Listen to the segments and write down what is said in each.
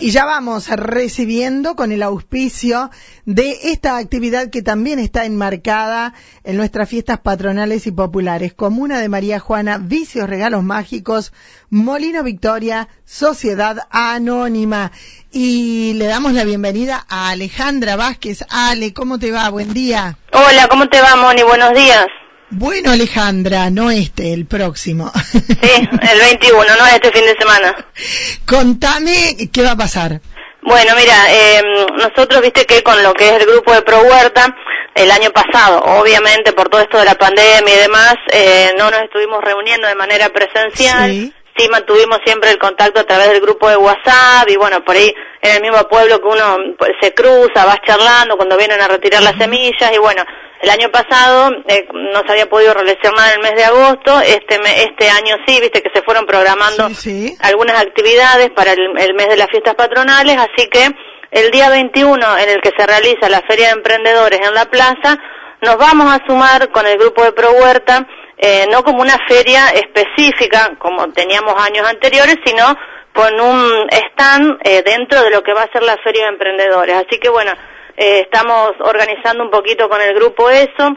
Y ya vamos recibiendo con el auspicio de esta actividad que también está enmarcada en nuestras fiestas patronales y populares. Comuna de María Juana, Vicios, Regalos Mágicos, Molino Victoria, Sociedad Anónima. Y le damos la bienvenida a Alejandra Vázquez. Ale, ¿cómo te va? Buen día. Hola, ¿cómo te va, Moni? Buenos días. Bueno, Alejandra, no este, el próximo. Sí, el 21, no este fin de semana. Contame qué va a pasar. Bueno, mira, eh, nosotros, viste que con lo que es el grupo de Pro Huerta, el año pasado, obviamente por todo esto de la pandemia y demás, eh, no nos estuvimos reuniendo de manera presencial. Sí. sí. mantuvimos siempre el contacto a través del grupo de WhatsApp y bueno, por ahí en el mismo pueblo que uno pues, se cruza, vas charlando cuando vienen a retirar las semillas y bueno, el año pasado eh, no se había podido realizar nada en el mes de agosto, este este año sí, viste que se fueron programando algunas actividades para el, mes de las fiestas patronales, así que el día 21 en el que se realiza la Feria de Emprendedores en la plaza, nos vamos a sumar con el grupo de Pro Huerta, eh, no como una feria específica como teníamos años anteriores, sino con un stand eh, dentro de lo que va a ser la Feria de Emprendedores. Así que bueno, eh, estamos organizando un poquito con el grupo eso,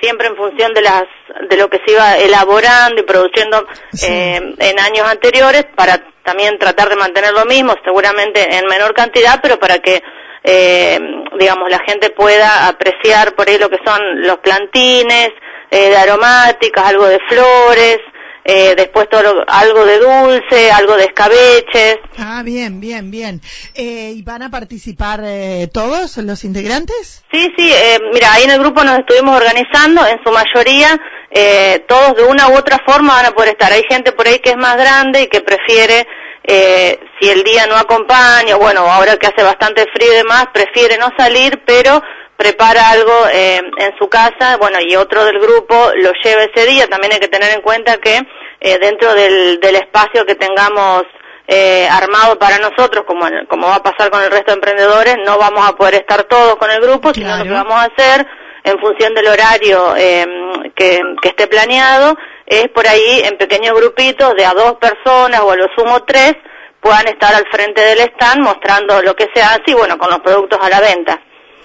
siempre en función de las de lo que se iba elaborando y produciendo eh, en años anteriores para también tratar de mantener lo mismo, seguramente en menor cantidad, pero para que eh, digamos la gente pueda apreciar por ahí lo que son los plantines eh, de aromáticas, algo de flores, eh, después todo algo de dulce, algo de escabeches. Ah, bien, bien, bien. Eh, ¿Y van a participar eh, todos los integrantes? Sí, sí, eh, mira, ahí en el grupo nos estuvimos organizando, en su mayoría eh, todos de una u otra forma van a poder estar. Hay gente por ahí que es más grande y que prefiere, eh, si el día no acompaña, bueno, ahora que hace bastante frío y demás, prefiere no salir, pero prepara algo eh, en su casa, bueno, y otro del grupo lo lleva ese día. También hay que tener en cuenta que eh, dentro del, del, espacio que tengamos eh, armado para nosotros, como, como va a pasar con el resto de emprendedores, no vamos a poder estar todos con el grupo, sino lo que vamos a hacer en función del horario eh, que, que esté planeado, es por ahí en pequeños grupitos de a dos personas o a lo sumo tres, puedan estar al frente del stand mostrando lo que se hace y bueno, con los productos a la venta.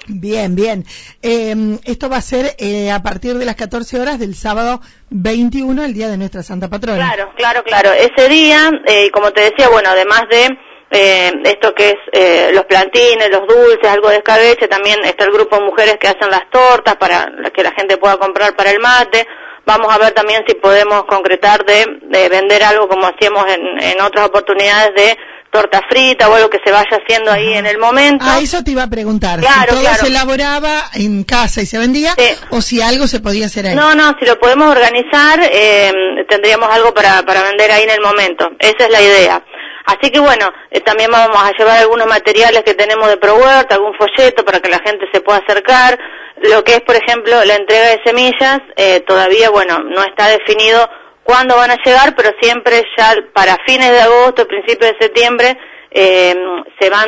Bien, bien. Eh, esto va a ser eh, a partir de las 14 horas del sábado 21, el día de nuestra Santa Patrona. Claro, claro, claro. Ese día, eh, como te decía, bueno, además de eh, esto que es eh, los plantines, los dulces, algo de escabeche, también está el grupo de mujeres que hacen las tortas para que la gente pueda comprar para el mate. Vamos a ver también si podemos concretar de, de vender algo como hacíamos en, en otras oportunidades de torta frita o algo que se vaya haciendo ahí en el momento. Ah, eso te iba a preguntar. Claro, si todo se elaboraba en casa y se vendía o si algo se podía hacer ahí. No, no, si lo podemos organizar, eh, tendríamos algo para, para vender ahí en el momento. Esa es la idea. Así que bueno, eh, también vamos a llevar algunos materiales que tenemos de ProWord, algún folleto para que la gente se pueda acercar. Lo que es, por ejemplo, la entrega de semillas, eh, todavía, bueno, no está definido cuándo van a llegar, pero siempre ya para fines de agosto, principios de septiembre, eh, se van,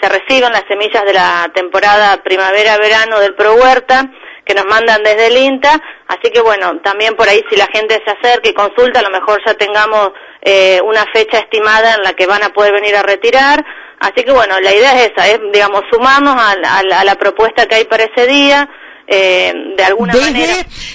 se reciben las semillas de la temporada primavera-verano del Pro Huerta, que nos mandan desde el INTA, así que bueno, también por ahí si la gente se acerca y consulta, a lo mejor ya tengamos eh, una fecha estimada en la que van a poder venir a retirar, así que bueno, la idea es esa, es digamos sumarnos a, a, a la propuesta que hay para ese día, eh, de alguna desde, manera.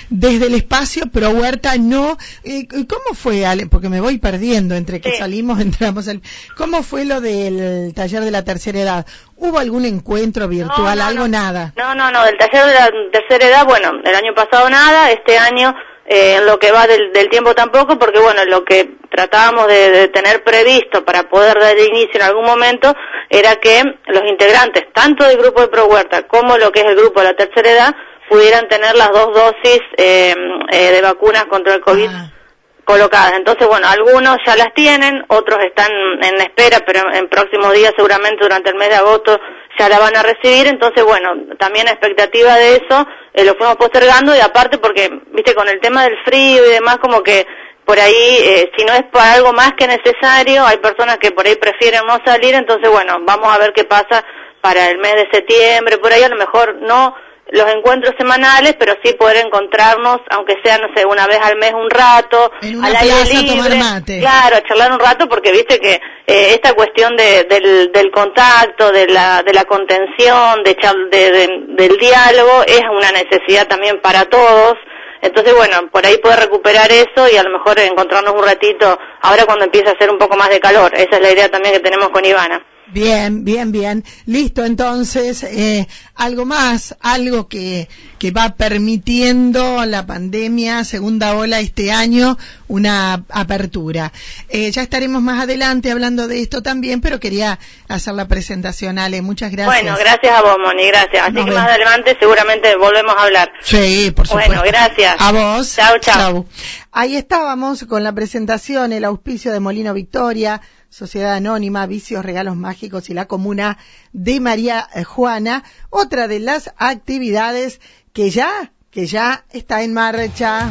Desde el espacio Pro Huerta no. Eh, ¿Cómo fue, Ale? Porque me voy perdiendo entre que Sí. salimos, entramos. El, ¿Cómo fue lo del taller de la tercera edad? ¿Hubo algún encuentro virtual, no, algo, no. nada? No, no, no, del taller de la tercera edad, bueno, el año pasado nada, este año eh, en lo que va del, del tiempo tampoco, porque bueno, lo que tratábamos de, de tener previsto para poder dar inicio en algún momento era que los integrantes, tanto del grupo de Pro Huerta como lo que es el grupo de la tercera edad, pudieran tener las dos dosis eh, eh, de vacunas contra el COVID Ah. colocadas. Entonces, bueno, algunos ya las tienen, otros están en espera, pero en próximos días, seguramente durante el mes de agosto, ya la van a recibir. Entonces, bueno, también a expectativa de eso, eh, lo fuimos postergando y aparte porque, viste, con el tema del frío y demás, como que por ahí, eh, si no es para algo más que necesario, hay personas que por ahí prefieren no salir, entonces, bueno, vamos a ver qué pasa para el mes de septiembre, por ahí a lo mejor no los encuentros semanales, pero sí poder encontrarnos, aunque sea, no sé, una vez al mes un rato, al aire libre. mate. Claro, a charlar un rato, porque viste que eh, esta cuestión de, del, del, contacto, de la, de la contención, de, de, del diálogo, es una necesidad también para todos. Entonces, bueno, por ahí poder recuperar eso y a lo mejor encontrarnos un ratito ahora cuando empieza a hacer un poco más de calor. Esa es la idea también que tenemos con Ivana. Bien, bien, bien. Listo, entonces, eh, algo más, algo que, que va permitiendo la pandemia, segunda ola este año, una apertura. Eh, ya estaremos más adelante hablando de esto también, pero quería hacer la presentación, Ale. Muchas gracias. Bueno, gracias a vos, Moni, gracias. Así que más adelante seguramente volvemos a hablar. Sí, por supuesto. Bueno, gracias. A vos. Chao, chao. Ahí estábamos con la presentación, el auspicio de Molino Victoria, Sociedad Anónima, Vicios, Regalos Mágicos y la Comuna de María eh, Juana, otra de las actividades que ya, que ya está en marcha.